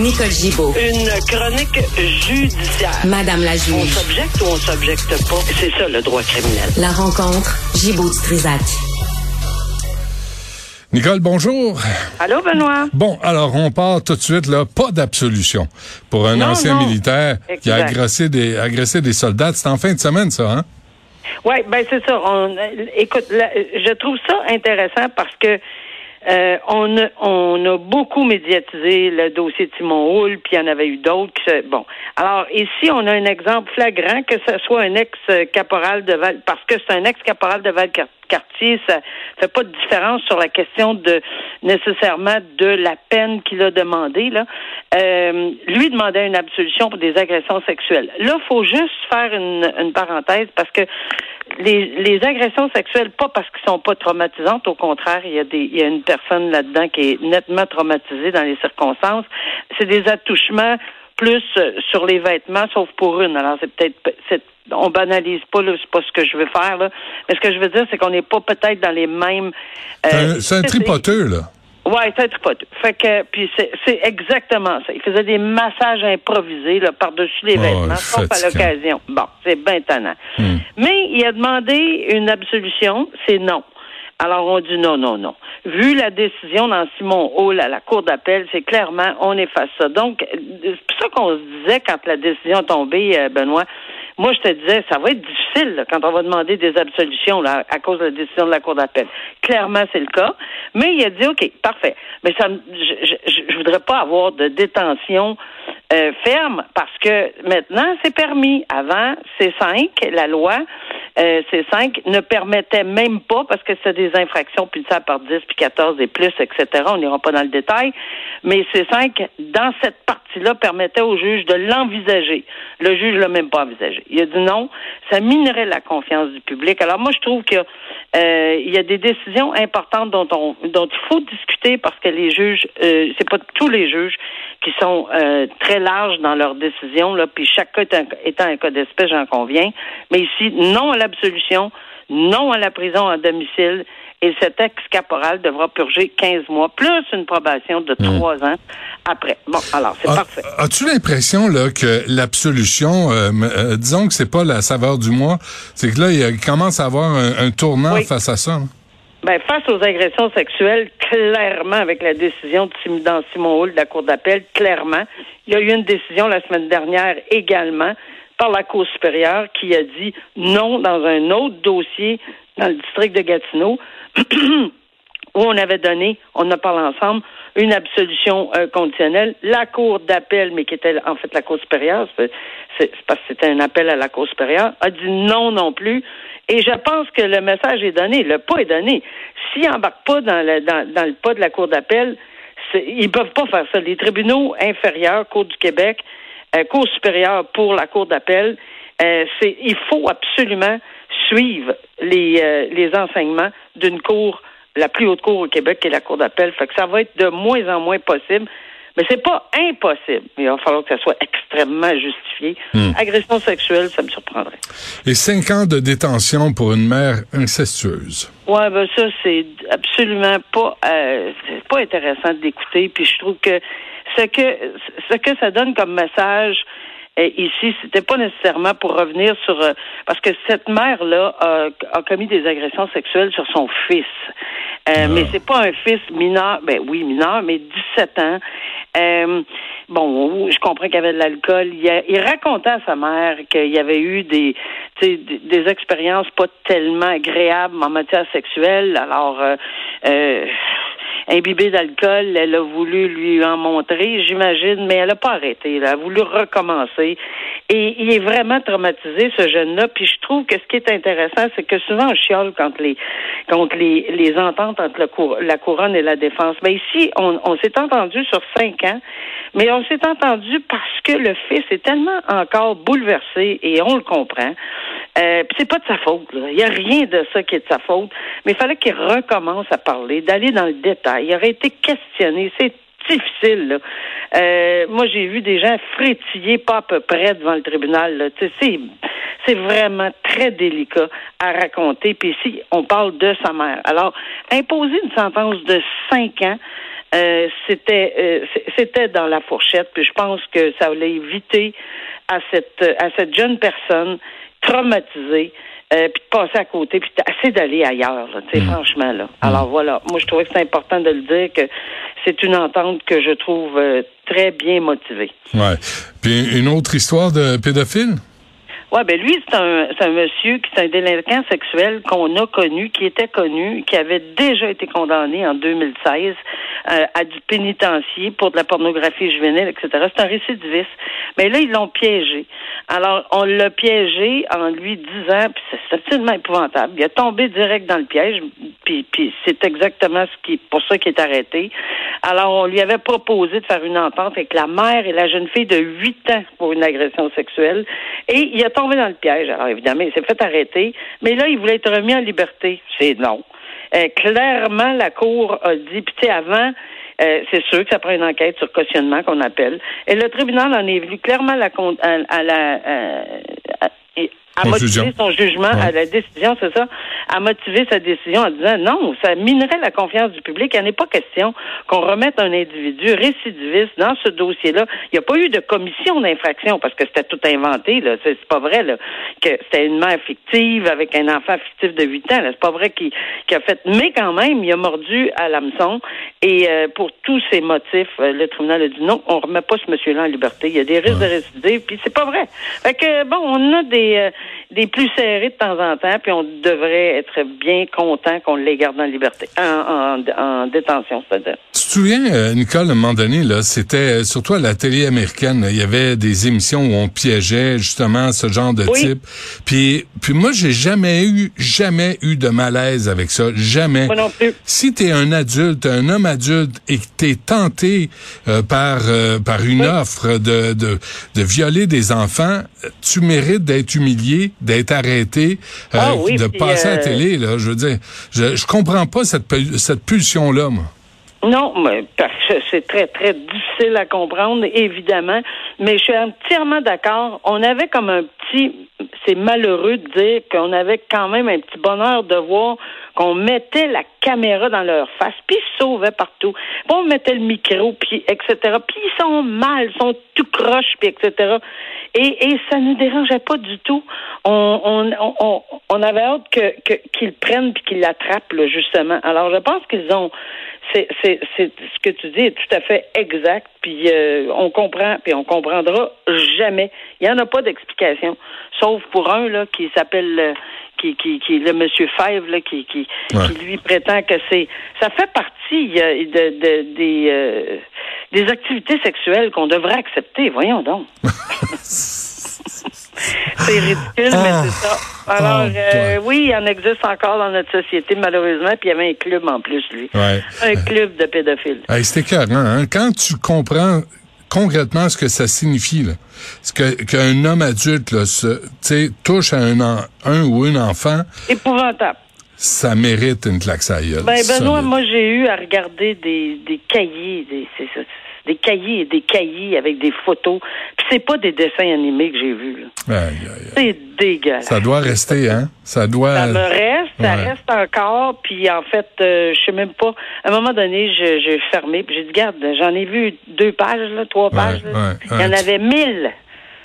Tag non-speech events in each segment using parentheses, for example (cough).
Nicole Gibaud. Une chronique judiciaire. Madame la On juge. s'objecte ou on s'objecte pas? C'est ça le droit criminel. La rencontre. Gibaud du Trisac. Nicole, bonjour. Allô, Benoît? Bon, alors on part tout de suite là, pas d'absolution pour un Non, ancien non. militaire qui a agressé des agressé des soldats. C'était en fin de semaine, ça, hein? Oui, ben c'est ça. On, euh, écoute, là, je trouve ça intéressant parce que euh, on, a, on a beaucoup médiatisé le dossier de Simon Houle, puis il y en avait eu d'autres. Bon, alors ici, on a un exemple flagrant que ce soit un ex-caporal de Val, parce que c'est un ex-caporal de Valcartier, ça fait pas de différence sur la question de nécessairement de la peine qu'il a demandé. Là, euh, lui demandait une absolution pour des agressions sexuelles. Là, faut juste faire une, une parenthèse parce que les, les agressions sexuelles, pas parce qu'elles sont pas traumatisantes, au contraire, il y a des, il y a une personne là-dedans qui est nettement traumatisée dans les circonstances. C'est des attouchements plus euh, sur les vêtements, sauf pour une. Alors c'est peut-être, c'est- on banalise pas, là, c'est pas ce que je veux faire là. Mais ce que je veux dire, c'est qu'on n'est pas peut-être dans les mêmes. C'est euh, un- C'est un c'est- tripoteux, là. Ouais, c'est un tripoteux. Fait que, puis c'est, exactement ça. Il faisait des massages improvisés par-dessus les vêtements, sauf à l'occasion. Bon, c'est bien tannant. Hmm. Mais il a demandé une absolution, c'est non. Alors on dit non, non, non. Vu la décision dans Simon Hall à la Cour d'appel, c'est clairement on efface ça. Donc, c'est pour ça qu'on se disait quand la décision est tombée, euh, Benoît, moi, je te disais, ça va être difficile là, quand on va demander des absolutions là, à cause de la décision de la Cour d'appel. Clairement, c'est le cas. Mais il a dit, OK, parfait. Mais ça, je, je- je voudrais pas avoir de détention euh, ferme parce que maintenant, c'est permis. Avant, c'est 5, la loi, euh, c'est 5, ne permettait même pas, parce que c'est des infractions punissable par 10, puis 14 et plus, etc. On n'ira pas dans le détail. Mais c'est 5, dans cette partie-là, permettait au juge de l'envisager. Le juge l'a même pas envisagé. Il a dit non, ça minerait la confiance du public. Alors moi, je trouve qu'il y euh, y a des décisions importantes dont on dont il faut discuter parce que les juges, euh, c'est pas tous les juges qui sont euh, très larges dans leurs décisions, là, puis chaque cas étant, un cas d'espèce, j'en conviens. Mais ici, non à l'absolution, non à la prison à domicile, et cet ex-caporal devra purger 15 mois, plus une probation de 3 ans après. Bon, alors, c'est Ah, parfait. As-tu l'impression là que l'absolution, euh, euh, disons que c'est pas la saveur du mois, c'est que là il commence à avoir un, un tournant Oui. face à ça. là? Ben, face aux agressions sexuelles, clairement, avec la décision de dans Simon Hull de la Cour d'appel, clairement, il y a eu une décision la semaine dernière également par la Cour supérieure qui a dit non dans un autre dossier dans le district de Gatineau (clears throat) où on avait donné, on en parle ensemble, une absolution euh, conditionnelle. La Cour d'appel, mais qui était en fait la Cour supérieure, c'est parce que c'était un appel à la Cour supérieure, a dit non non plus. Et je pense que le message est donné, le pas est donné. S'ils n'embarquent pas dans le, pas de la Cour d'appel, ils peuvent pas faire ça. Les tribunaux inférieurs, Cour du Québec, euh, Cour supérieure pour la Cour d'appel, euh, il faut absolument suivre les, les enseignements d'une cour, la plus haute cour au Québec, qui est la Cour d'appel. Fait que ça va être de moins en moins possible. Mais c'est pas impossible. Il va falloir que ça soit extrêmement justifié. Agression sexuelle, ça me surprendrait. Et cinq ans de détention pour une mère incestueuse. Ouais, ben ça c'est absolument pas euh, c'est pas intéressant d'écouter. Puis je trouve que ce que ce que ça donne comme message, euh, ici, c'était pas nécessairement pour revenir sur euh, parce que cette mère là a, a, commis des agressions sexuelles sur son fils. Euh, Ah. Mais c'est pas un fils mineur, ben oui mineur, mais 17 ans. Euh, bon, je comprends qu'il y avait de l'alcool. Il, a- il racontait à sa mère qu'il y avait eu des, tu sais, des, des expériences pas tellement agréables en matière sexuelle. Alors, euh, euh, imbibée d'alcool, elle a voulu lui en montrer, j'imagine, mais elle n'a pas arrêté. Elle a voulu recommencer. Et il est vraiment traumatisé, ce jeune-là. Puis je trouve que ce qui est intéressant, c'est que souvent on chiale contre les contre les, les ententes entre la, cour- la couronne et la défense. Mais ici, on, on s'est entendu sur cinq ans, mais on s'est entendu parce que le fils est tellement encore bouleversé et on le comprend. Euh, c'est pas de sa faute. Il n'y a rien de ça qui est de sa faute. Mais il fallait qu'il recommence à parler, d'aller dans le détail. Il aurait été questionné. C'est difficile. Là. Euh, moi, j'ai vu des gens frétiller pas à peu près devant le tribunal. C'est, vraiment très délicat à raconter. Puis ici, on parle de sa mère. Alors, imposer une sentence de cinq ans, euh, c'était euh, c'était dans la fourchette. Puis je pense que ça allait éviter à cette à cette jeune personne traumatisée. Euh, puis de passer à côté, puis assez d'aller ailleurs, là, tu sais, franchement, là. Alors voilà, moi je trouvais que c'est important de le dire que c'est une entente que je trouve euh, très bien motivée. Ouais. Puis une autre histoire de pédophile? Ouais, ben lui, c'est un, un monsieur qui est un délinquant sexuel qu'on a connu, qui était connu, qui avait déjà été condamné en 2016 euh, à du pénitencier pour de la pornographie juvénile, etc. C'est un récidiviste. Mais là, ils l'ont piégé. Alors, on l'a piégé en lui disant, puis c'est absolument épouvantable. Il a tombé direct dans le piège, puis, c'est exactement ce qui, pour ça qu'il est arrêté. Alors, on lui avait proposé de faire une entente avec la mère et la jeune fille de 8 ans pour une agression sexuelle. Et il a dans le piège. Alors, évidemment, il s'est fait arrêter. Mais là, il voulait être remis en liberté. C'est non. Euh, clairement, la Cour a dit, puis tu sais, avant, euh, c'est sûr que ça prend une enquête sur cautionnement qu'on appelle. Et le tribunal en est venu clairement à la, à, la euh, à motiver son jugement, Ouais. à la décision, c'est ça, à motiver sa décision en disant non, ça minerait la confiance du public. Il n'est pas question qu'on remette un individu récidiviste dans ce dossier-là. Il n'y a pas eu de commission d'infraction parce que c'était tout inventé. Là. C'est, c'est pas vrai là, que c'était une mère fictive avec un enfant fictif de 8 ans. Là. C'est pas vrai qu'il, qu'il a fait. Mais quand même, il a mordu à l'hameçon. Et euh, pour tous ces motifs, euh, le tribunal a dit non, on remet pas ce monsieur-là en liberté. Il y a des risques de récidive, puis c'est pas vrai. Fait que bon, on a des euh, des plus serrés de temps en temps, puis on devrait être bien content qu'on les garde en liberté, en, en, en détention, c'est-à-dire. Tu te souviens, euh, Nicole, à un moment donné, là, c'était euh, surtout à la télé américaine, là, il y avait des émissions où on piégeait justement ce genre de Oui. type. Puis, puis moi, j'ai jamais eu, jamais eu de malaise avec ça, jamais. Moi non plus. Si t'es un adulte, un homme adulte, et que t'es tenté euh, par euh, par une offre de, de de violer des enfants, tu mérites d'être humilié, d'être arrêté, euh, Ah oui, de passer à la euh, télé. Là, je veux dire, je, je comprends pas cette cette pulsion là, moi. Non, mais parce que c'est très, très difficile à comprendre, évidemment. Mais je suis entièrement d'accord. On avait comme un petit, c'est malheureux de dire qu'on avait quand même un petit bonheur de voir qu'on mettait la caméra dans leur face, puis ils sauvaient partout. Puis on mettait le micro, puis etc. Puis ils sont mal, ils sont tout croches, puis etc. Et, ça nous dérangeait pas du tout. On, on, on, on, avait hâte que, que, qu'ils prennent puis qu'ils l'attrapent, là, justement. Alors, je pense qu'ils ont c'est, c'est, c'est ce que tu dis est tout à fait exact. Puis euh, on comprend, puis on comprendra jamais. Il n'y en a pas d'explication, sauf pour un là qui s'appelle euh, qui, qui, qui le Monsieur Fèvre là, qui, qui, Ouais. qui lui prétend que c'est ça fait partie euh, de, de- des euh, des activités sexuelles qu'on devrait accepter. Voyons donc. (laughs) c'est ridicule, mais Ah. c'est ça. Alors, Oh, euh, oui, il en existe encore dans notre société, malheureusement, puis il y avait un club en plus, lui. Ouais. Un club de pédophiles. Hey, c'était écœurant, hein? Quand tu comprends concrètement ce que ça signifie, là, ce que qu'un homme adulte là, se, touche à un, en- un ou une enfant, Épouvantable. ça mérite une claque à. Ben, Benoît, moi, j'ai eu à regarder des, des cahiers, des, c'est ça, des cahiers et des cahiers avec des photos. Puis c'est pas des dessins animés que j'ai vus. C'est dégueulasse. Ça doit rester, hein? Ça doit. Ça me reste, ça reste encore. Puis en fait, euh, je sais même pas. À un moment donné, je- j'ai fermé. Puis j'ai dit, garde, j'en ai vu deux pages, là, trois Ouais, pages. là. ouais, Il y en avait mille.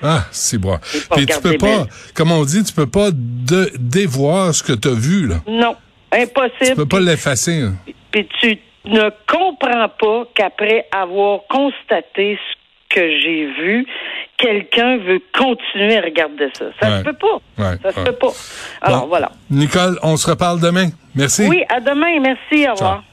Ah, c'est bon. Puis tu peux pas, comme on dit, tu peux pas de, dévoir ce que tu as vu, là. Non, Tu impossible. peux pas l'effacer. là. Puis tu ne comprends pas qu'après avoir constaté ce que j'ai vu, quelqu'un veut continuer à regarder ça. Ça Ouais. se peut pas. Ouais, ça se ouais. peut pas. Alors Bon. voilà. Nicole, on se reparle demain. Merci. Oui, à demain. Merci. Au revoir.